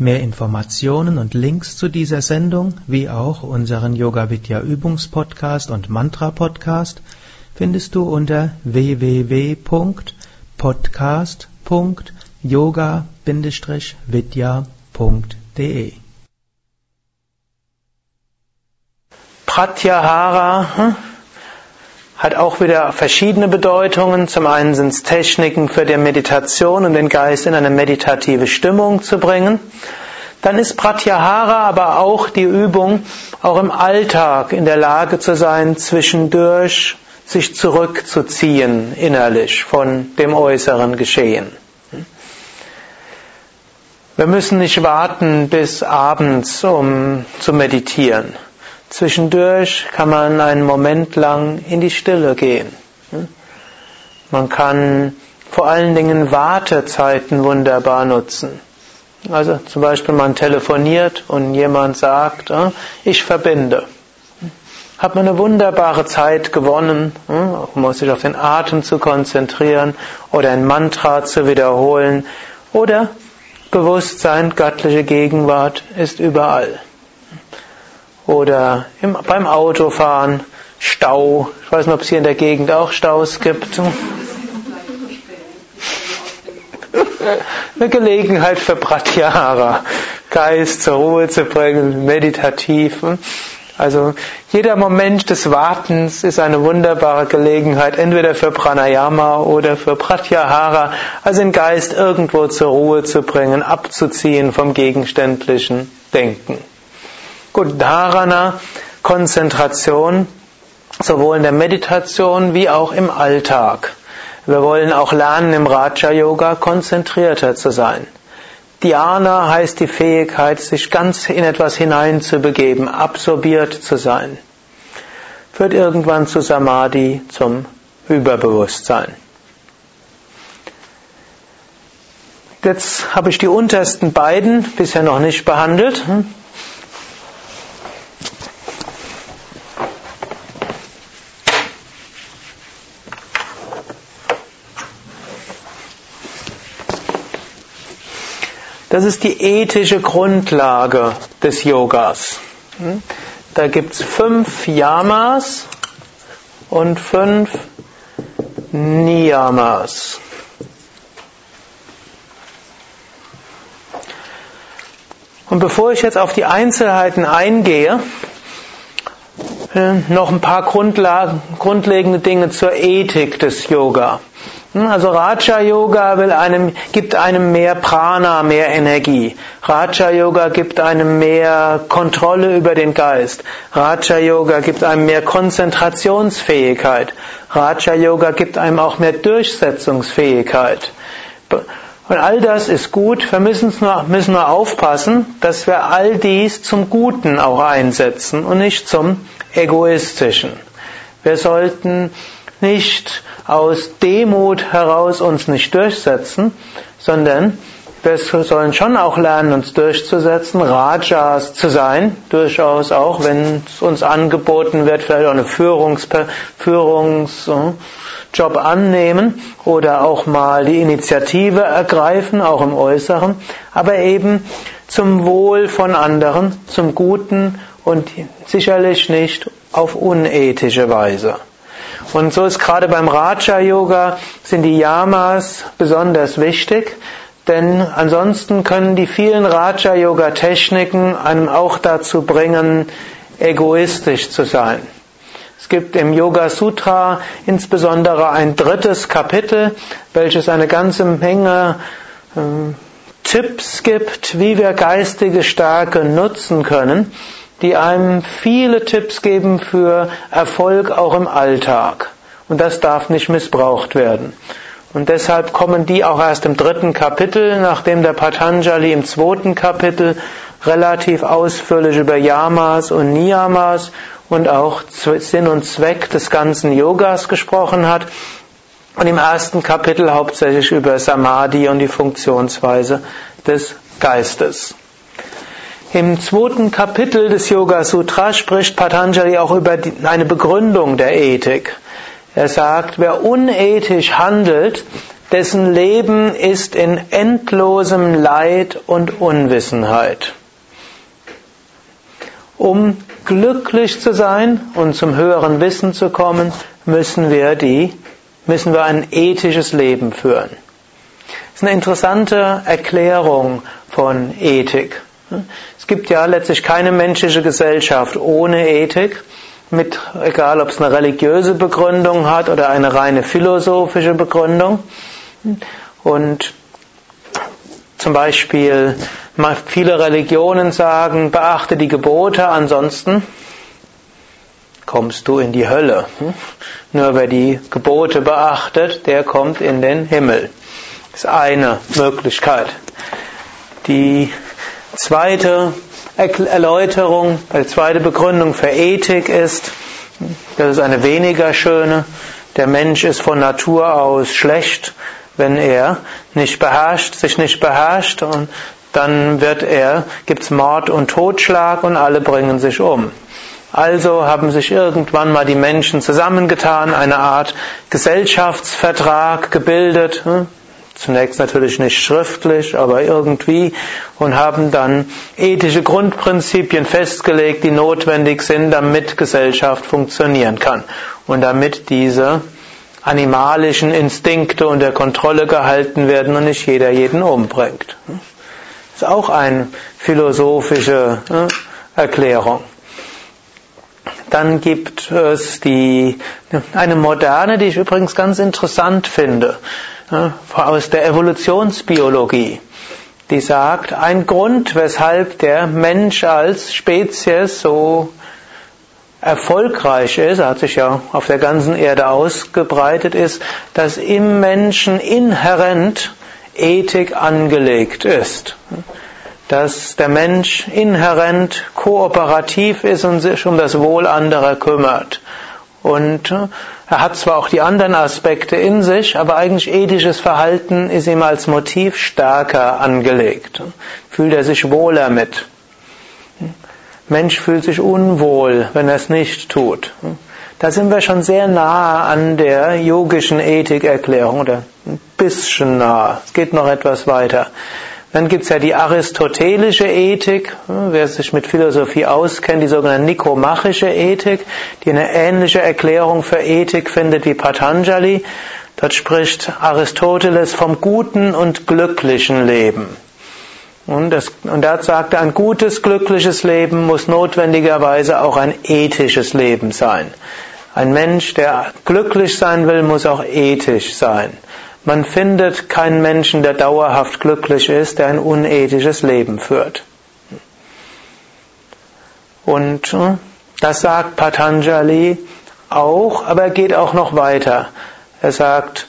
Mehr Informationen und Links zu dieser Sendung, wie auch unseren Yoga Vidya Übungspodcast und Mantra Podcast findest du unter www.podcast.yoga-vidya.de. Pratyahara hm, hat auch wieder verschiedene Bedeutungen. Zum einen sind es Techniken für die Meditation, um den Geist in eine meditative Stimmung zu bringen. Dann ist Pratyahara aber auch die Übung, auch im Alltag in der Lage zu sein, zwischendurch sich zurückzuziehen innerlich von dem äußeren Geschehen. Wir müssen nicht warten bis abends, um zu meditieren. Zwischendurch kann man einen Moment lang in die Stille gehen. Man kann vor allen Dingen Wartezeiten wunderbar nutzen. Also zum Beispiel man telefoniert und jemand sagt, ah, ich verbinde. Hat man eine wunderbare Zeit gewonnen, um sich auf den Atem zu konzentrieren oder ein Mantra zu wiederholen oder Bewusstsein, göttliche Gegenwart ist überall oder im, beim Autofahren, Stau. Ich weiß nicht, ob es hier in der Gegend auch Staus gibt. Eine Gelegenheit für Pratyahara, Geist zur Ruhe zu bringen, meditativ. Also jeder Moment des Wartens ist eine wunderbare Gelegenheit, entweder für Pranayama oder für Pratyahara, also den Geist irgendwo zur Ruhe zu bringen, abzuziehen vom gegenständlichen Denken. Gut, Dharana, Konzentration, sowohl in der Meditation wie auch im Alltag. Wir wollen auch lernen, im Raja Yoga konzentrierter zu sein. Dhyana heißt die Fähigkeit, sich ganz in etwas hineinzubegeben, absorbiert zu sein. Führt irgendwann zu Samadhi, zum Überbewusstsein. Jetzt habe ich die untersten beiden bisher noch nicht behandelt. Das ist die ethische Grundlage des Yogas. Hm? Da gibt es fünf Yamas und fünf Niyamas. Und bevor ich jetzt auf die Einzelheiten eingehe, äh, noch ein paar grundlegende Dinge zur Ethik des Yoga. Hm, also Raja Yoga will einem, gibt einem mehr Prana, mehr Energie. Raja Yoga gibt einem mehr Kontrolle über den Geist. Raja Yoga gibt einem mehr Konzentrationsfähigkeit. Raja Yoga gibt einem auch mehr Durchsetzungsfähigkeit. Und all das ist gut. Wir müssen nur, müssen nur aufpassen, dass wir all dies zum Guten auch einsetzen und nicht zum Egoistischen. Wir sollten nicht aus Demut heraus uns nicht durchsetzen, sondern wir sollen schon auch lernen, uns durchzusetzen, Rajas zu sein, durchaus auch, wenn es uns angeboten wird, vielleicht auch eine Führungs Führungsjob annehmen oder auch mal die Initiative ergreifen, auch im Äußeren, aber eben zum Wohl von anderen, zum Guten und sicherlich nicht auf unethische Weise. Und so ist gerade beim Raja Yoga sind die Yamas besonders wichtig, denn ansonsten können die vielen Raja Yoga Techniken einem auch dazu bringen, egoistisch zu sein. Es gibt im Yoga Sutra insbesondere ein drittes Kapitel, welches eine ganze Menge äh, Tipps gibt, wie wir geistige Stärke nutzen können die einem viele Tipps geben für Erfolg auch im Alltag. Und das darf nicht missbraucht werden. Und deshalb kommen die auch erst im dritten Kapitel, nachdem der Patanjali im zweiten Kapitel relativ ausführlich über Yamas und Niyamas und auch Sinn und Zweck des ganzen Yogas gesprochen hat. Und im ersten Kapitel hauptsächlich über Samadhi und die Funktionsweise des Geistes. Im zweiten Kapitel des Yoga Sutra spricht Patanjali auch über eine Begründung der Ethik. Er sagt, wer unethisch handelt, dessen Leben ist in endlosem Leid und Unwissenheit. Um glücklich zu sein und zum höheren Wissen zu kommen, müssen wir die, müssen wir ein ethisches Leben führen. Das ist eine interessante Erklärung von Ethik. Es gibt ja letztlich keine menschliche Gesellschaft ohne Ethik, mit, egal ob es eine religiöse Begründung hat oder eine reine philosophische Begründung. Und zum Beispiel viele Religionen sagen, beachte die Gebote, ansonsten kommst du in die Hölle. Nur wer die Gebote beachtet, der kommt in den Himmel. Das ist eine Möglichkeit. Die zweite Erläuterung, die zweite Begründung für Ethik ist, das ist eine weniger schöne, der Mensch ist von Natur aus schlecht wenn er nicht beherrscht, sich nicht beherrscht und dann wird er, gibt's Mord und Totschlag und alle bringen sich um. Also haben sich irgendwann mal die Menschen zusammengetan, eine Art Gesellschaftsvertrag gebildet, hm? Zunächst natürlich nicht schriftlich, aber irgendwie, und haben dann ethische Grundprinzipien festgelegt, die notwendig sind, damit Gesellschaft funktionieren kann und damit diese animalischen Instinkte unter Kontrolle gehalten werden und nicht jeder jeden umbringt. Das ist auch eine philosophische ne, Erklärung. Dann gibt es die, eine moderne, die ich übrigens ganz interessant finde, aus der Evolutionsbiologie. Die sagt, ein Grund, weshalb der Mensch als Spezies so erfolgreich ist, hat sich ja auf der ganzen Erde ausgebreitet, ist, dass im Menschen inhärent Ethik angelegt ist. Dass der Mensch inhärent kooperativ ist und sich um das Wohl anderer kümmert. Und er hat zwar auch die anderen Aspekte in sich, aber eigentlich ethisches Verhalten ist ihm als Motiv stärker angelegt. Fühlt er sich wohler mit. Mensch fühlt sich unwohl, wenn er es nicht tut. Da sind wir schon sehr nah an der yogischen Ethikerklärung oder ein bisschen nah. Es geht noch etwas weiter. Dann gibt's ja die aristotelische Ethik, wer sich mit Philosophie auskennt, die sogenannte nikomachische Ethik, die eine ähnliche Erklärung für Ethik findet wie Patanjali. Dort spricht Aristoteles vom guten und glücklichen Leben. Und, das, und da sagt er, ein gutes, glückliches Leben muss notwendigerweise auch ein ethisches Leben sein. Ein Mensch, der glücklich sein will, muss auch ethisch sein. Man findet keinen Menschen, der dauerhaft glücklich ist, der ein unethisches Leben führt. Und hm, das sagt Patanjali auch, aber er geht auch noch weiter. Er sagt,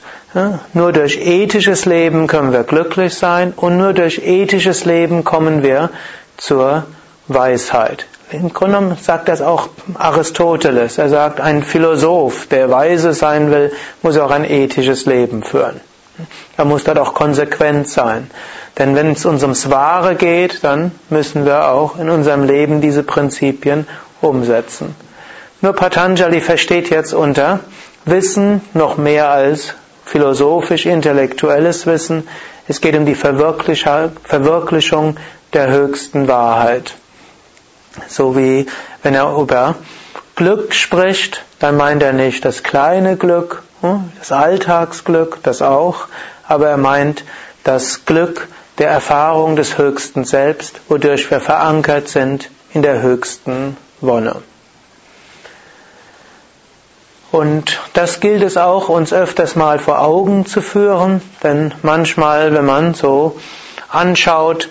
nur durch ethisches Leben können wir glücklich sein und nur durch ethisches Leben kommen wir zur Weisheit. Im Grunde genommen sagt das auch Aristoteles. Er sagt, ein Philosoph, der weise sein will, muss auch ein ethisches Leben führen. Er muss dort auch konsequent sein. Denn wenn es uns ums Wahre geht, dann müssen wir auch in unserem Leben diese Prinzipien umsetzen. Nur Patanjali versteht jetzt unter Wissen noch mehr als philosophisch-intellektuelles Wissen. Es geht um die Verwirklichung der höchsten Wahrheit. So wie wenn er über Glück spricht, dann meint er nicht das kleine Glück, hm, das Alltagsglück, das auch, aber er meint das Glück der Erfahrung des höchsten Selbst, wodurch wir verankert sind in der höchsten Wonne. Und das gilt es auch, uns öfters mal vor Augen zu führen, denn manchmal, wenn man so anschaut,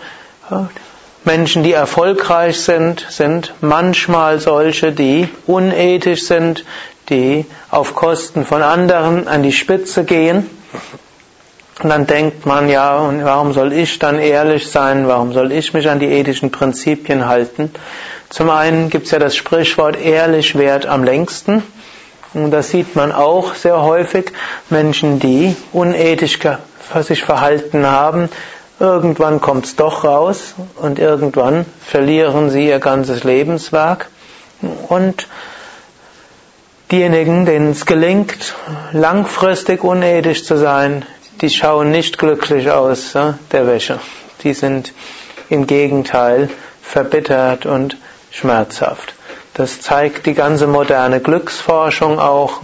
Menschen, die erfolgreich sind, sind manchmal solche, die unethisch sind, die auf Kosten von anderen an die Spitze gehen. Und dann denkt man, ja, und warum soll ich dann ehrlich sein? Warum soll ich mich an die ethischen Prinzipien halten? Zum einen gibt es ja das Sprichwort, ehrlich wert am längsten. Und das sieht man auch sehr häufig. Menschen, die unethisch sich verhalten haben, irgendwann kommt es doch raus und irgendwann verlieren sie ihr ganzes Lebenswerk. Und diejenigen, denen es gelingt, langfristig unethisch zu sein, die schauen nicht glücklich aus der Wäsche. Die sind im Gegenteil verbittert und schmerzhaft. Das zeigt die ganze moderne Glücksforschung auch.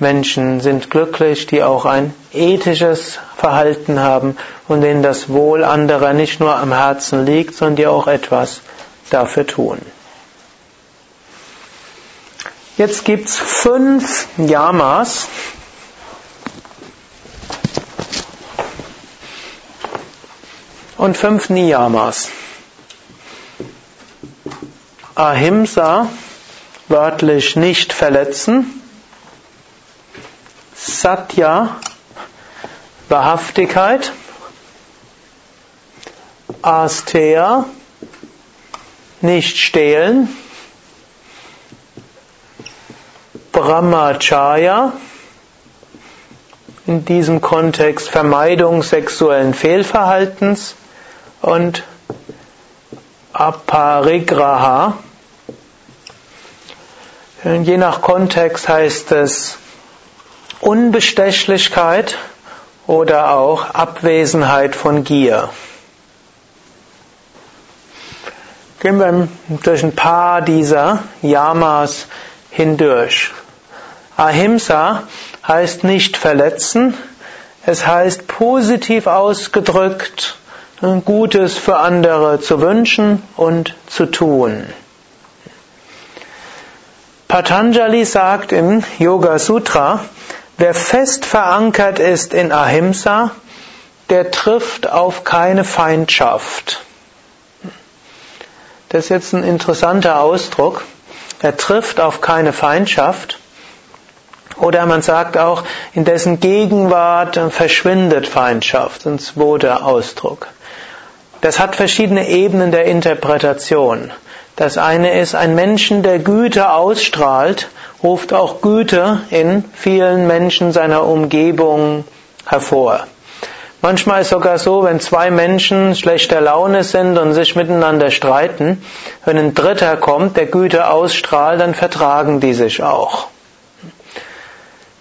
Menschen sind glücklich, die auch ein ethisches Verhalten haben und denen das Wohl anderer nicht nur am Herzen liegt, sondern die auch etwas dafür tun. Jetzt gibt's fünf Yamas. Und fünf Niyamas. Ahimsa, wörtlich nicht verletzen. Satya, Wahrhaftigkeit. Asteya, nicht stehlen. Brahmacharya, in diesem Kontext Vermeidung sexuellen Fehlverhaltens und Aparigraha, Je nach Kontext heißt es Unbestechlichkeit oder auch Abwesenheit von Gier. Gehen wir durch ein paar dieser Yamas hindurch. Ahimsa heißt nicht verletzen, es heißt positiv ausgedrückt, Gutes für andere zu wünschen und zu tun. Patanjali sagt im Yoga Sutra, wer fest verankert ist in Ahimsa, der trifft auf keine Feindschaft. Das ist jetzt ein interessanter Ausdruck. Er trifft auf keine Feindschaft. Oder man sagt auch, in dessen Gegenwart verschwindet Feindschaft. Ein zweiter Ausdruck. Das hat verschiedene Ebenen der Interpretation. Das eine ist, ein Menschen, der Güte ausstrahlt, ruft auch Güte in vielen Menschen seiner Umgebung hervor. Manchmal ist sogar so, wenn zwei Menschen schlechter Laune sind und sich miteinander streiten, wenn ein Dritter kommt, der Güte ausstrahlt, dann vertragen die sich auch.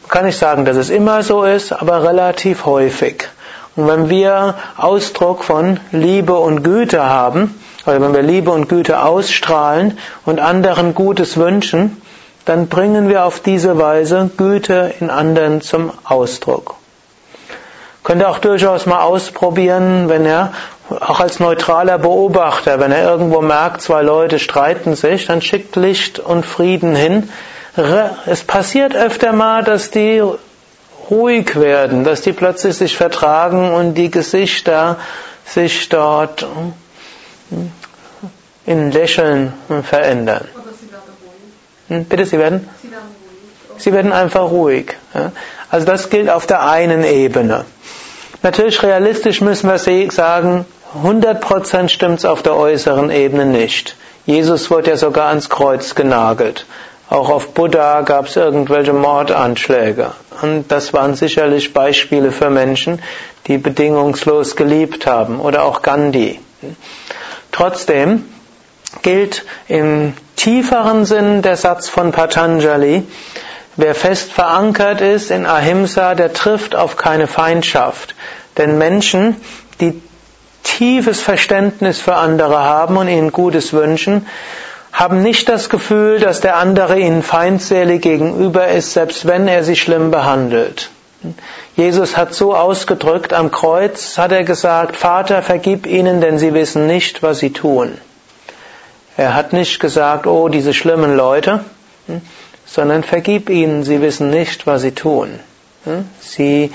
Kann nicht sagen, dass es immer so ist, aber relativ häufig. Und wenn wir Ausdruck von Liebe und Güte haben, oder wenn wir Liebe und Güte ausstrahlen und anderen Gutes wünschen, dann bringen wir auf diese Weise Güte in anderen zum Ausdruck. Könnt ihr auch durchaus mal ausprobieren, wenn er, auch als neutraler Beobachter, wenn er irgendwo merkt, zwei Leute streiten sich, dann schickt Licht und Frieden hin. Es passiert öfter mal, dass die ruhig werden, dass die plötzlich sich vertragen und die Gesichter sich dort in Lächeln verändern. Hm, bitte, Sie werden? Sie werden einfach ruhig. Also das gilt auf der einen Ebene. Natürlich realistisch müssen wir sagen, 100% stimmt es auf der äußeren Ebene nicht. Jesus wurde ja sogar ans Kreuz genagelt. Auch auf Buddha gab es irgendwelche Mordanschläge. Und das waren sicherlich Beispiele für Menschen, die bedingungslos geliebt haben. Oder auch Gandhi. Trotzdem gilt im tieferen Sinn der Satz von Patanjali, wer fest verankert ist in Ahimsa, der trifft auf keine Feindschaft. Denn Menschen, die tiefes Verständnis für andere haben und ihnen Gutes wünschen, haben nicht das Gefühl, dass der andere ihnen feindselig gegenüber ist, selbst wenn er sie schlimm behandelt. Jesus hat so ausgedrückt, am Kreuz hat er gesagt, Vater, vergib ihnen, denn sie wissen nicht, was sie tun. Er hat nicht gesagt, oh, diese schlimmen Leute, hm, sondern vergib ihnen, sie wissen nicht, was sie tun. Hm, sie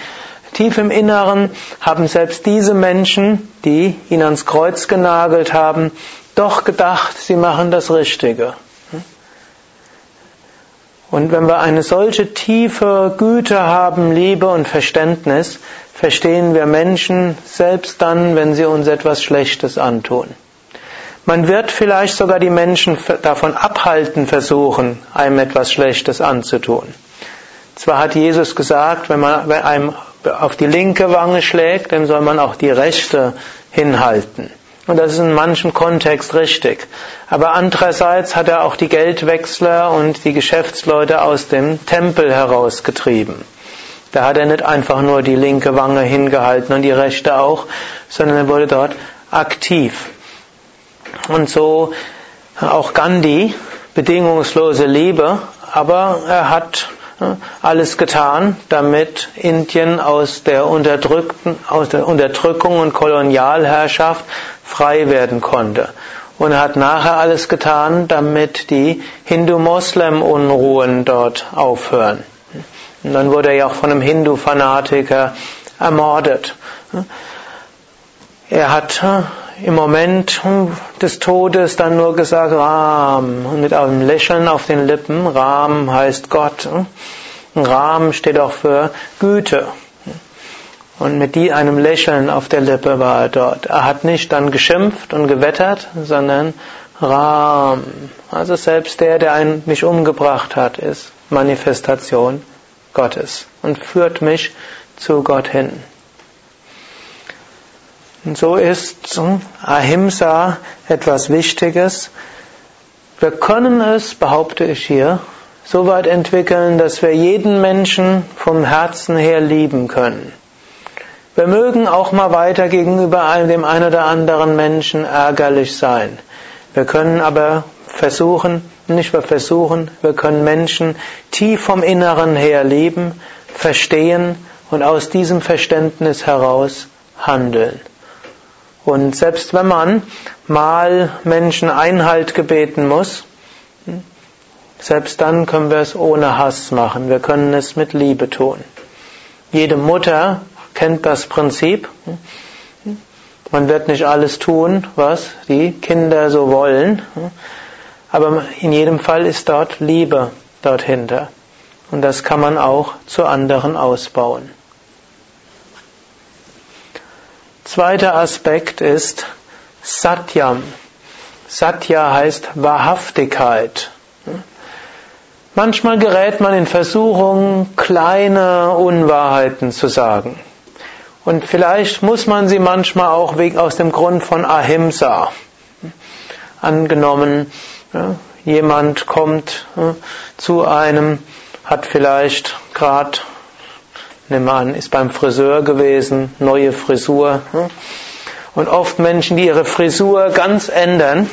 tief im Inneren haben selbst diese Menschen, die ihn ans Kreuz genagelt haben, doch gedacht, sie machen das Richtige. Hm. Und wenn wir eine solche tiefe Güte haben, Liebe und Verständnis, verstehen wir Menschen selbst dann, wenn sie uns etwas Schlechtes antun. Man wird vielleicht sogar die Menschen davon abhalten versuchen, einem etwas Schlechtes anzutun. Zwar hat Jesus gesagt, wenn man einem auf die linke Wange schlägt, dann soll man auch die rechte hinhalten. Und das ist in manchem Kontext richtig. Aber andererseits hat er auch die Geldwechsler und die Geschäftsleute aus dem Tempel herausgetrieben. Da hat er nicht einfach nur die linke Wange hingehalten und die rechte auch, sondern er wurde dort aktiv. Und so auch Gandhi, bedingungslose Liebe, aber er hat alles getan, damit Indien aus der, unterdrückten, aus der Unterdrückung und Kolonialherrschaft frei werden konnte. Und er hat nachher alles getan, damit die Hindu-Moslem-Unruhen dort aufhören. Und dann wurde er ja auch von einem Hindu-Fanatiker ermordet. Er hat im Moment des Todes dann nur gesagt Ram und mit einem Lächeln auf den Lippen. Ram heißt Gott. Ram steht auch für Güte. Und mit die einem Lächeln auf der Lippe war er dort. Er hat nicht dann geschimpft und gewettert, sondern Ram. Also selbst der, der einen, mich umgebracht hat, ist Manifestation Gottes und führt mich zu Gott hin. Und so ist Ahimsa etwas Wichtiges. Wir können es, behaupte ich hier, so weit entwickeln, dass wir jeden Menschen vom Herzen her lieben können. Wir mögen auch mal weiter gegenüber dem einen oder anderen Menschen ärgerlich sein. Wir können aber versuchen, nicht wir versuchen, wir können Menschen tief vom Inneren her lieben, verstehen und aus diesem Verständnis heraus handeln. Und selbst wenn man mal Menschen Einhalt gebeten muss, selbst dann können wir es ohne Hass machen. Wir können es mit Liebe tun. Jede Mutter kennt das Prinzip. Man wird nicht alles tun, was die Kinder so wollen. Aber in jedem Fall ist dort Liebe dort hinter. Und das kann man auch zu anderen ausbauen. Zweiter Aspekt ist Satyam. Satya heißt Wahrhaftigkeit. Manchmal gerät man in Versuchung, kleine Unwahrheiten zu sagen. Und vielleicht muss man sie manchmal auch aus dem Grund von Ahimsa. Angenommen, jemand kommt zu einem, hat vielleicht gerade Nimm an, ist beim Friseur gewesen, neue Frisur. Hm? Und oft Menschen, die ihre Frisur ganz ändern,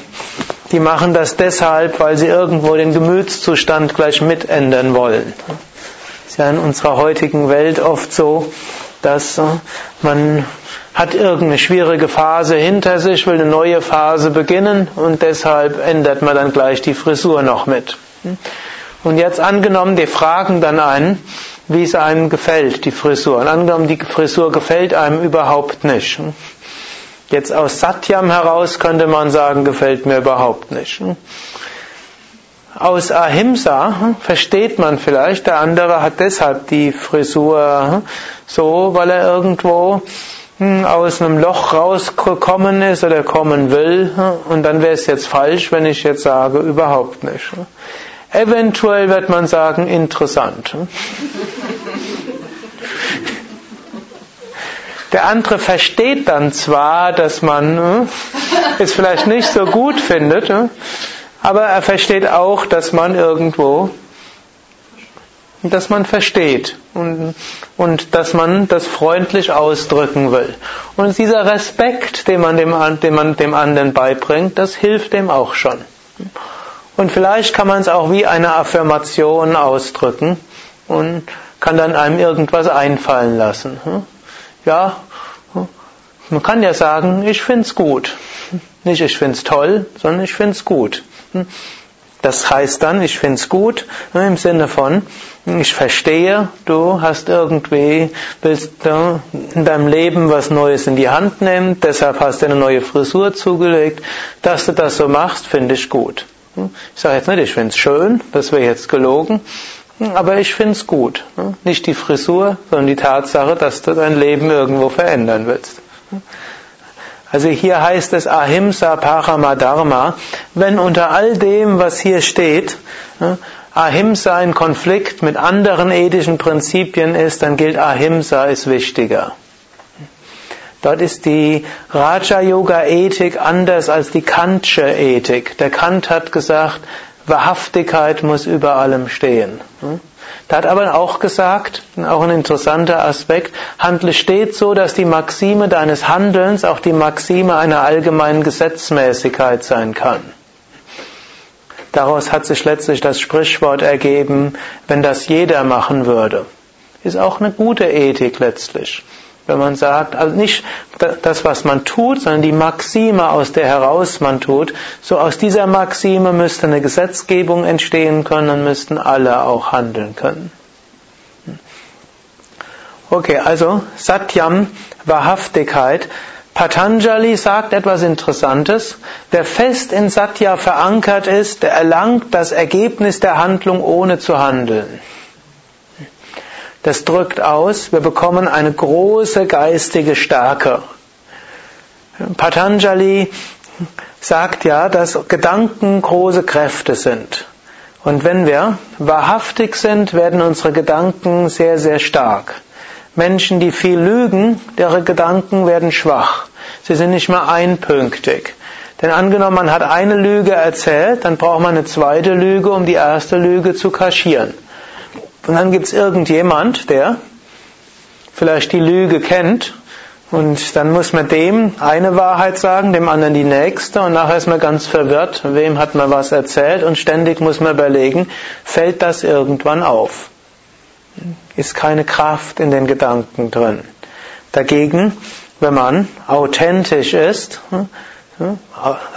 die machen das deshalb, weil sie irgendwo den Gemütszustand gleich mitändern wollen. Ist ja in unserer heutigen Welt oft so, dass äh, man hat irgendeine schwierige Phase hinter sich, will eine neue Phase beginnen und deshalb ändert man dann gleich die Frisur noch mit. Hm? Und jetzt angenommen, die fragen dann einen, wie es einem gefällt, die Frisur. Und angenommen, die Frisur gefällt einem überhaupt nicht. Jetzt aus Satyam heraus könnte man sagen, gefällt mir überhaupt nicht. Aus Ahimsa versteht man vielleicht, der andere hat deshalb die Frisur so, weil er irgendwo hm, aus einem Loch rausgekommen ist oder kommen will. Und dann wäre es jetzt falsch, wenn ich jetzt sage, überhaupt nicht. Eventuell wird man sagen, interessant. Der andere versteht dann zwar, dass man äh, es vielleicht nicht so gut findet, äh, aber er versteht auch, dass man irgendwo, dass man versteht und, und dass man das freundlich ausdrücken will. Und dieser Respekt, den man dem, den man dem anderen beibringt, das hilft dem auch schon. Und vielleicht kann man es auch wie eine Affirmation ausdrücken und kann dann einem irgendwas einfallen lassen. Hm? Ja, hm? man kann ja sagen, ich find's gut. Nicht ich find's toll, sondern ich find's gut. Hm? Das heißt dann, ich find's gut im Sinne von, ich verstehe, du hast irgendwie, willst du in deinem Leben was Neues in die Hand nehmen, deshalb hast du eine neue Frisur zugelegt. Dass du das so machst, finde ich gut. Ich sage jetzt nicht, ich finde es schön, das wäre jetzt gelogen, aber ich finde es gut. Nicht die Frisur, sondern die Tatsache, dass du dein Leben irgendwo verändern willst. Also hier heißt es Ahimsa Paramadharma, wenn unter all dem, was hier steht, Ahimsa ein Konflikt mit anderen ethischen Prinzipien ist, dann gilt Ahimsa ist wichtiger. Dort ist die Raja-Yoga-Ethik anders als die Kantsche Ethik. Der Kant hat gesagt, Wahrhaftigkeit muss über allem stehen. Da hat aber auch gesagt, auch ein interessanter Aspekt, handle stets so, dass die Maxime deines Handelns auch die Maxime einer allgemeinen Gesetzmäßigkeit sein kann. Daraus hat sich letztlich das Sprichwort ergeben, wenn das jeder machen würde. Ist auch eine gute Ethik letztlich. Wenn man sagt, also nicht das, was man tut, sondern die Maxime, aus der heraus man tut, so aus dieser Maxime müsste eine Gesetzgebung entstehen können und müssten alle auch handeln können. Okay, also Satyam, Wahrhaftigkeit. Patanjali sagt etwas Interessantes. Wer fest in Satya verankert ist, der erlangt das Ergebnis der Handlung ohne zu handeln. Das drückt aus, wir bekommen eine große geistige Stärke. Patanjali sagt ja, dass Gedanken große Kräfte sind. Und wenn wir wahrhaftig sind, werden unsere Gedanken sehr, sehr stark. Menschen, die viel lügen, deren Gedanken werden schwach. Sie sind nicht mehr einpünktig. Denn angenommen, man hat eine Lüge erzählt, dann braucht man eine zweite Lüge, um die erste Lüge zu kaschieren. Und dann gibt es irgendjemand, der vielleicht die Lüge kennt und dann muss man dem eine Wahrheit sagen, dem anderen die nächste und nachher ist man ganz verwirrt, wem hat man was erzählt und ständig muss man überlegen, fällt das irgendwann auf? Ist keine Kraft in den Gedanken drin. Dagegen, wenn man authentisch ist,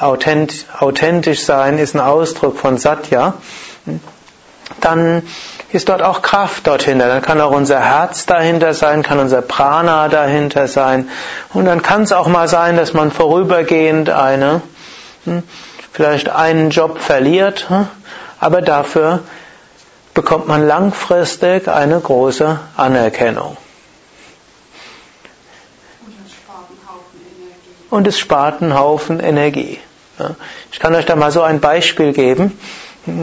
authentisch sein ist ein Ausdruck von Satya, dann ist dort auch Kraft dorthin. Dann kann auch unser Herz dahinter sein, kann unser Prana dahinter sein. Und dann kann es auch mal sein, dass man vorübergehend eine, hm, vielleicht einen Job verliert, hm, aber dafür bekommt man langfristig eine große Anerkennung. Und es spart einen Haufen Energie. Ich kann euch da mal so ein Beispiel geben.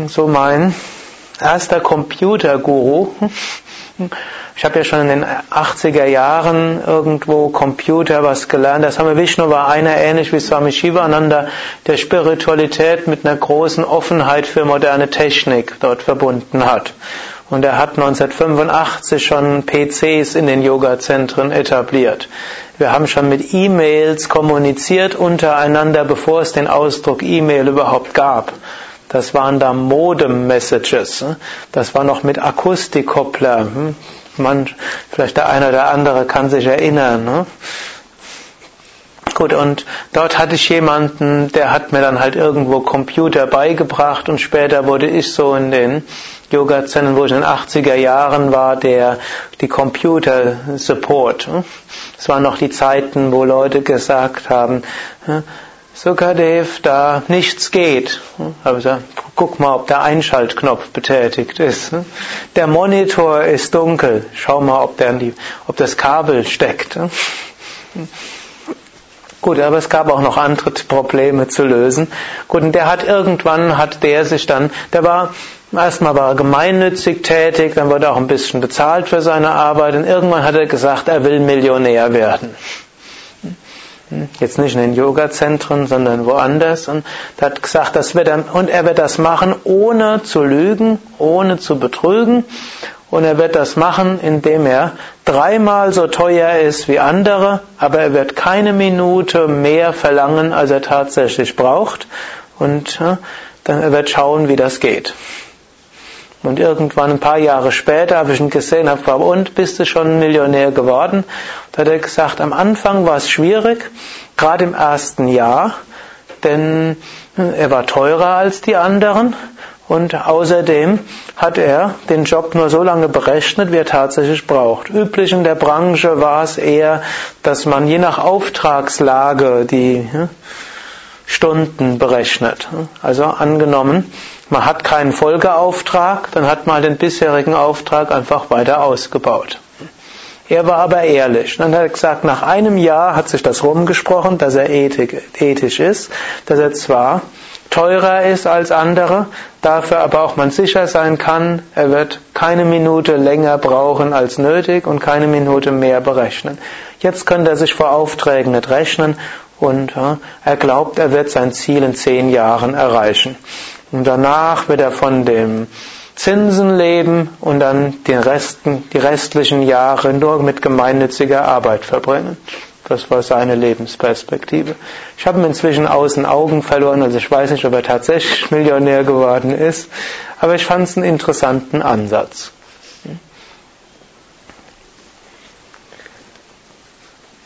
So mein erster Computerguru. Ich habe ja schon in den 80er Jahren irgendwo Computer was gelernt. Das Swami Vishnu war einer ähnlich wie Swami Shivananda, der Spiritualität mit einer großen Offenheit für moderne Technik dort verbunden hat. Und er hat 1985 schon PCs in den Yoga-Zentren etabliert. Wir haben schon mit E-Mails kommuniziert untereinander, bevor es den Ausdruck E-Mail überhaupt gab. Das waren da Modem-Messages. Hm? Das war noch mit Akustikkoppler. Hm? Man, vielleicht der eine oder andere kann sich erinnern. Ne? Gut, und dort hatte ich jemanden, der hat mir dann halt irgendwo Computer beigebracht und später wurde ich so in den Yoga-Zentren, wo ich in den 80er Jahren war, der die Computer-Support. Es waren noch die Zeiten, wo Leute gesagt haben, Sukadev, da nichts geht. Also, guck mal, ob der Einschaltknopf betätigt ist. Der Monitor ist dunkel. Schau mal, ob, der die, ob das Kabel steckt. Gut, aber es gab auch noch andere Probleme zu lösen. Gut, und der hat irgendwann, hat der sich dann, der war, erstmal war er gemeinnützig tätig, dann wurde er auch ein bisschen bezahlt für seine Arbeit und irgendwann hat er gesagt, er will Millionär werden. Jetzt nicht in den Yoga-Zentren, sondern woanders. Und er hat gesagt, das wird er, und er wird das machen, ohne zu lügen, ohne zu betrügen. Und er wird das machen, indem er dreimal so teuer ist wie andere, aber er wird keine Minute mehr verlangen, als er tatsächlich braucht. Und dann er wird schauen, wie das geht. Und irgendwann ein paar Jahre später habe ich ihn gesehen, habe gefragt, und bist du schon Millionär geworden? Da hat er gesagt, am Anfang war es schwierig, gerade im ersten Jahr, denn er war teurer als die anderen und außerdem hat er den Job nur so lange berechnet, wie er tatsächlich braucht. Üblich in der Branche war es eher, dass man je nach Auftragslage die Stunden berechnet. Also angenommen, man hat keinen Folgeauftrag, dann hat man den bisherigen Auftrag einfach weiter ausgebaut. Er war aber ehrlich. Dann hat er gesagt, nach einem Jahr hat sich das rumgesprochen, dass er ethisch ist, dass er zwar teurer ist als andere, dafür aber auch man sicher sein kann, er wird keine Minute länger brauchen als nötig und keine Minute mehr berechnen. Jetzt könnte er sich vor Aufträgen nicht rechnen und er glaubt, er wird sein Ziel in zehn Jahren erreichen. Und danach wird er von dem Zinsen leben und dann den Resten, die restlichen Jahre nur mit gemeinnütziger Arbeit verbringen. Das war seine Lebensperspektive. Ich habe ihn inzwischen aus den Augen verloren, also ich weiß nicht, ob er tatsächlich Millionär geworden ist, aber ich fand es einen interessanten Ansatz.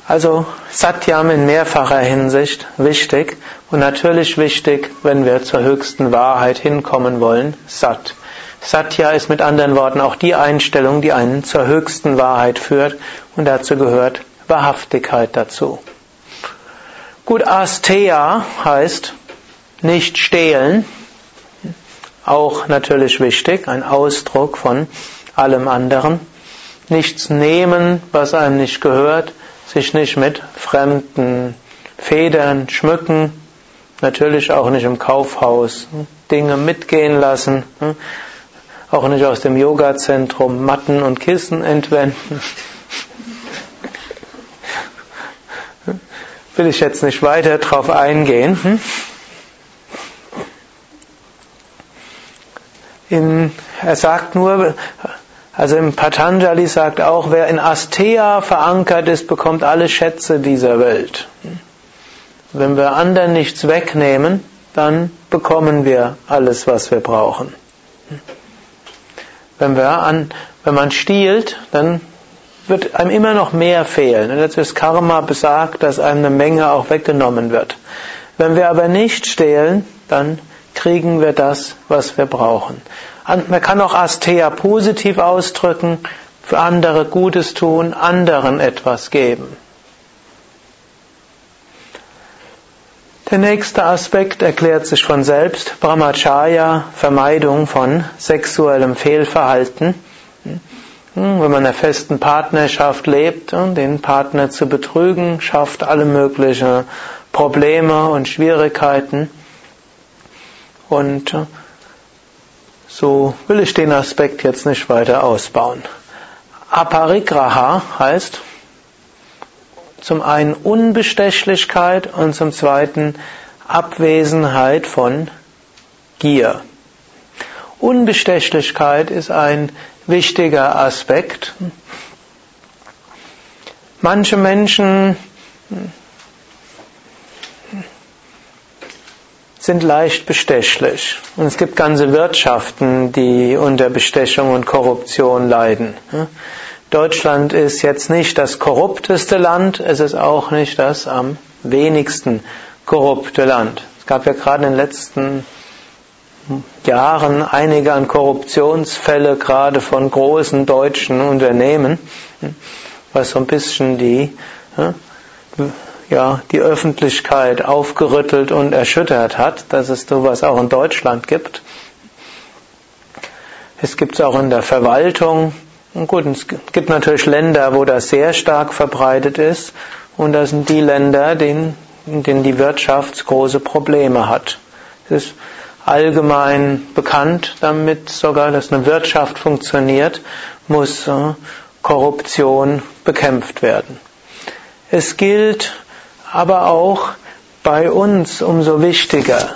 Also Satyam in mehrfacher Hinsicht wichtig und natürlich wichtig, wenn wir zur höchsten Wahrheit hinkommen wollen, Sat. Satya ist mit anderen Worten auch die Einstellung, die einen zur höchsten Wahrheit führt und dazu gehört Wahrhaftigkeit dazu. Gut, Asteya heißt nicht stehlen, auch natürlich wichtig, ein Ausdruck von allem anderen. Nichts nehmen, was einem nicht gehört, sich nicht mit fremden Federn schmücken, natürlich auch nicht im Kaufhaus Dinge mitgehen lassen, auch nicht aus dem Yoga-Zentrum Matten und Kissen entwenden. will ich jetzt nicht weiter drauf eingehen. Hm? In, er sagt nur, also im Patanjali sagt auch, wer in Asteya verankert ist, bekommt alle Schätze dieser Welt. Wenn wir anderen nichts wegnehmen, dann bekommen wir alles, was wir brauchen. Wenn, wir an, wenn man stiehlt, dann wird einem immer noch mehr fehlen. Das Karma besagt, dass einem eine Menge auch weggenommen wird. Wenn wir aber nicht stehlen, dann kriegen wir das, was wir brauchen. Man kann auch Astea positiv ausdrücken, für andere Gutes tun, anderen etwas geben. Der nächste Aspekt erklärt sich von selbst, Brahmacharya, Vermeidung von sexuellem Fehlverhalten. Hm, wenn man in einer festen Partnerschaft lebt, den Partner zu betrügen, schafft alle möglichen Probleme und Schwierigkeiten. Und äh, so will ich den Aspekt jetzt nicht weiter ausbauen. Aparigraha heißt zum einen Unbestechlichkeit und zum zweiten Abwesenheit von Gier. Unbestechlichkeit ist ein wichtiger Aspekt. Manche Menschen sind leicht bestechlich. Und es gibt ganze Wirtschaften, die unter Bestechung und Korruption leiden. Deutschland ist jetzt nicht das korrupteste Land, es ist auch nicht das am wenigsten korrupte Land. Es gab ja gerade in den letzten Jahren einige an Korruptionsfälle gerade von großen deutschen Unternehmen, was so ein bisschen die, ja, die Öffentlichkeit aufgerüttelt und erschüttert hat, dass es sowas auch in Deutschland gibt. Es gibt es auch in der Verwaltung. Und gut, es gibt natürlich Länder, wo das sehr stark verbreitet ist. Und das sind die Länder, in denen die Wirtschaft große Probleme hat. Es ist allgemein bekannt, damit sogar, dass eine Wirtschaft funktioniert, muss äh, Korruption bekämpft werden. Es gilt aber auch bei uns umso wichtiger.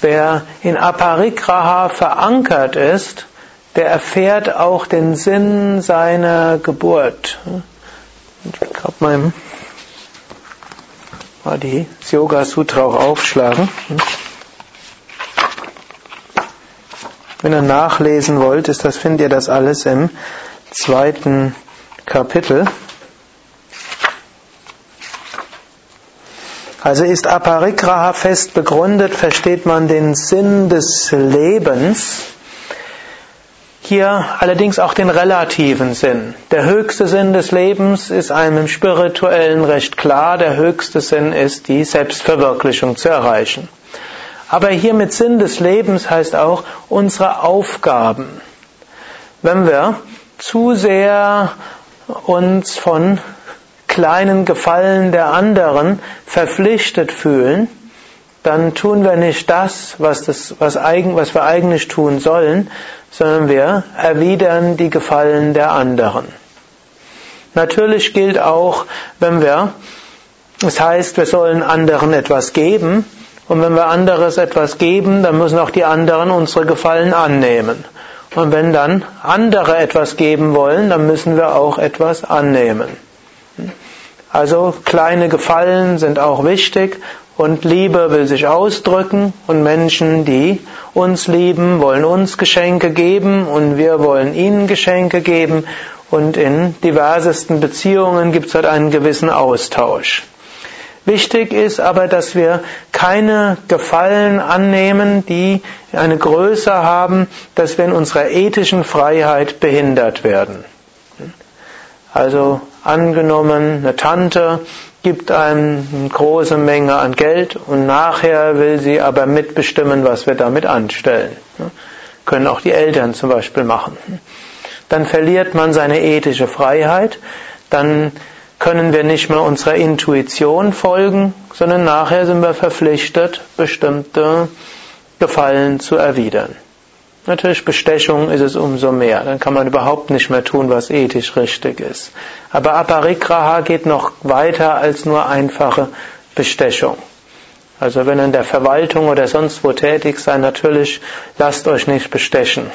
Wer in Aparigraha verankert ist, der erfährt auch den Sinn seiner Geburt. Ich glaube, mal, mal die Yoga Sutra auch aufschlagen. Wenn ihr nachlesen wollt, ist das, findet ihr das alles im zweiten Kapitel. Also ist Aparigraha fest begründet, versteht man den Sinn des Lebens. hier allerdings auch den relativen Sinn. Der höchste Sinn des Lebens ist einem im spirituellen recht klar. Der höchste Sinn ist, die Selbstverwirklichung zu erreichen. Aber hier mit Sinn des Lebens heißt auch unsere Aufgaben. Wenn wir zu sehr uns von kleinen Gefallen der anderen verpflichtet fühlen, dann tun wir nicht das, was, das was, eigen, was wir eigentlich tun sollen, sondern wir erwidern die Gefallen der anderen. Natürlich gilt auch, wenn wir, es das heißt, wir sollen anderen etwas geben, und wenn wir anderes etwas geben, dann müssen auch die anderen unsere Gefallen annehmen. Und wenn dann andere etwas geben wollen, dann müssen wir auch etwas annehmen. Also kleine Gefallen sind auch wichtig und Liebe will sich ausdrücken und Menschen, die uns lieben, wollen uns Geschenke geben und wir wollen ihnen Geschenke geben und in diversesten Beziehungen gibt es halt einen gewissen Austausch. Wichtig ist aber, dass wir keine Gefallen annehmen, die eine Größe haben, dass wir in unserer ethischen Freiheit behindert werden. Also angenommen, eine Tante gibt einem eine große Menge an Geld und nachher will sie aber mitbestimmen, was wir damit anstellen. Können auch die Eltern zum Beispiel machen. Dann verliert man seine ethische Freiheit, dann können wir nicht mehr unserer Intuition folgen, sondern nachher sind wir verpflichtet, bestimmte Gefallen zu erwidern. Natürlich Bestechung ist es umso mehr. Dann kann man überhaupt nicht mehr tun, was ethisch richtig ist. Aber Aparigraha geht noch weiter als nur einfache Bestechung. Also wenn ihr in der Verwaltung oder sonst wo tätig seid, natürlich lasst euch nicht bestechen.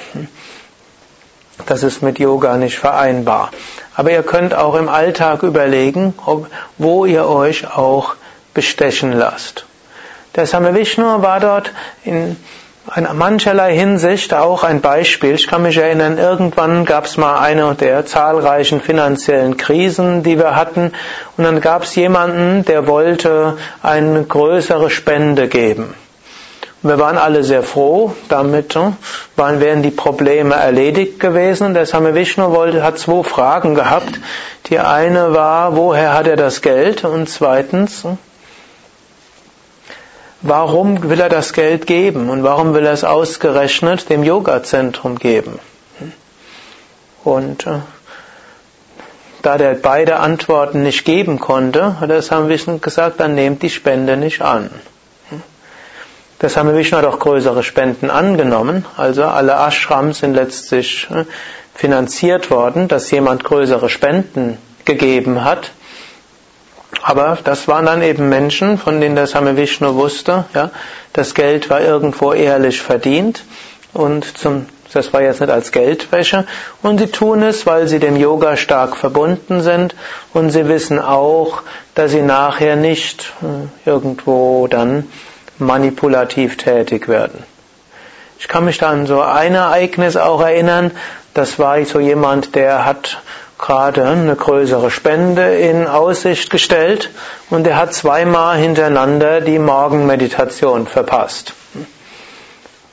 Das ist mit Yoga nicht vereinbar. Aber ihr könnt auch im Alltag überlegen, ob, wo ihr euch auch bestechen lasst. Der Same Vishnu war dort in in mancherlei Hinsicht auch ein Beispiel. Ich kann mich erinnern, irgendwann gab es mal eine der zahlreichen finanziellen Krisen, die wir hatten. Und dann gab es jemanden, der wollte eine größere Spende geben. Wir waren alle sehr froh, damit hm, waren, wären die Probleme erledigt gewesen. Der Same Vishnu wollte, hat zwei Fragen gehabt. Die eine war, woher hat er das Geld? Und zweitens, Warum will er das Geld geben und warum will er es ausgerechnet dem Yoga-Zentrum geben? Und äh, da der beide Antworten nicht geben konnte, hat er Same gesagt, dann nehmt die Spende nicht an. Der Same Vishnu hat auch größere Spenden angenommen, also alle Ashrams sind letztlich äh, finanziert worden, dass jemand größere Spenden gegeben hat. Aber das waren dann eben Menschen, von denen der Same Vishnu wusste, ja, das Geld war irgendwo ehrlich verdient. Und zum, das war jetzt nicht als Geldwäsche. Und sie tun es, weil sie dem Yoga stark verbunden sind. Und sie wissen auch, dass sie nachher nicht äh, irgendwo dann manipulativ tätig werden. Ich kann mich da an so ein Ereignis auch erinnern, das war so jemand, der hat gerade eine größere Spende in Aussicht gestellt und er hat zweimal hintereinander die Morgenmeditation verpasst.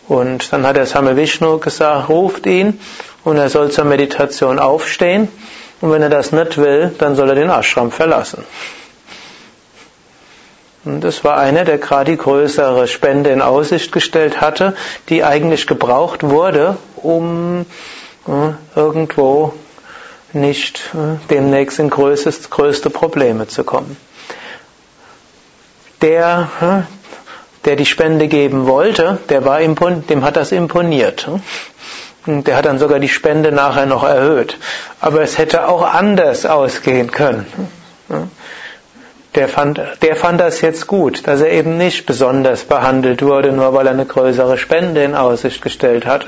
Und dann hat der Same Vishnu gesagt, ruft ihn und er soll zur Meditation aufstehen und wenn er das nicht will, dann soll er den Ashram verlassen. Und das war einer, der gerade die größere Spende in Aussicht gestellt hatte, die eigentlich gebraucht wurde, um äh, irgendwo nicht äh, demnächst in größtes, größte Probleme zu kommen. Der, äh, der die Spende geben wollte, der war dem hat das imponiert. Und der hat dann sogar die Spende nachher noch erhöht. Aber es hätte auch anders ausgehen können der fand, der fand das jetzt gut, dass er eben nicht besonders behandelt wurde, nur weil er eine größere Spende in Aussicht gestellt hat.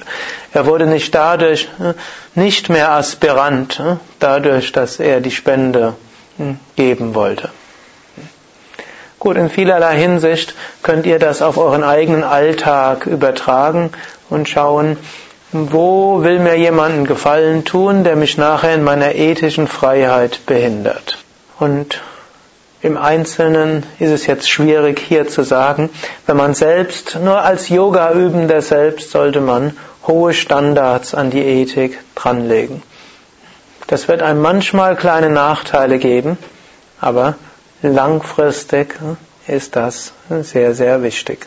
Er wurde nicht dadurch äh, nicht mehr Aspirant, äh, dadurch, dass er die Spende hm, geben wollte. Gut, in vielerlei Hinsicht könnt ihr das auf euren eigenen Alltag übertragen und schauen, wo will mir jemanden Gefallen tun, der mich nachher in meiner ethischen Freiheit behindert. Und im Einzelnen ist es jetzt schwierig hier zu sagen. Wenn man selbst, nur als Yoga übender selbst, sollte man hohe Standards an die Ethik dranlegen. Das wird einem manchmal kleine Nachteile geben, aber langfristig ist das sehr, sehr wichtig.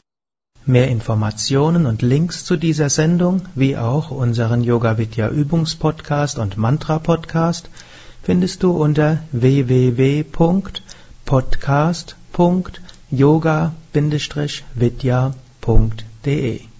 Mehr Informationen und Links zu dieser Sendung, wie auch unseren Yoga Vidya Übungspodcast und Mantra Podcast findest du unter www.podcast.yoga-vidya.de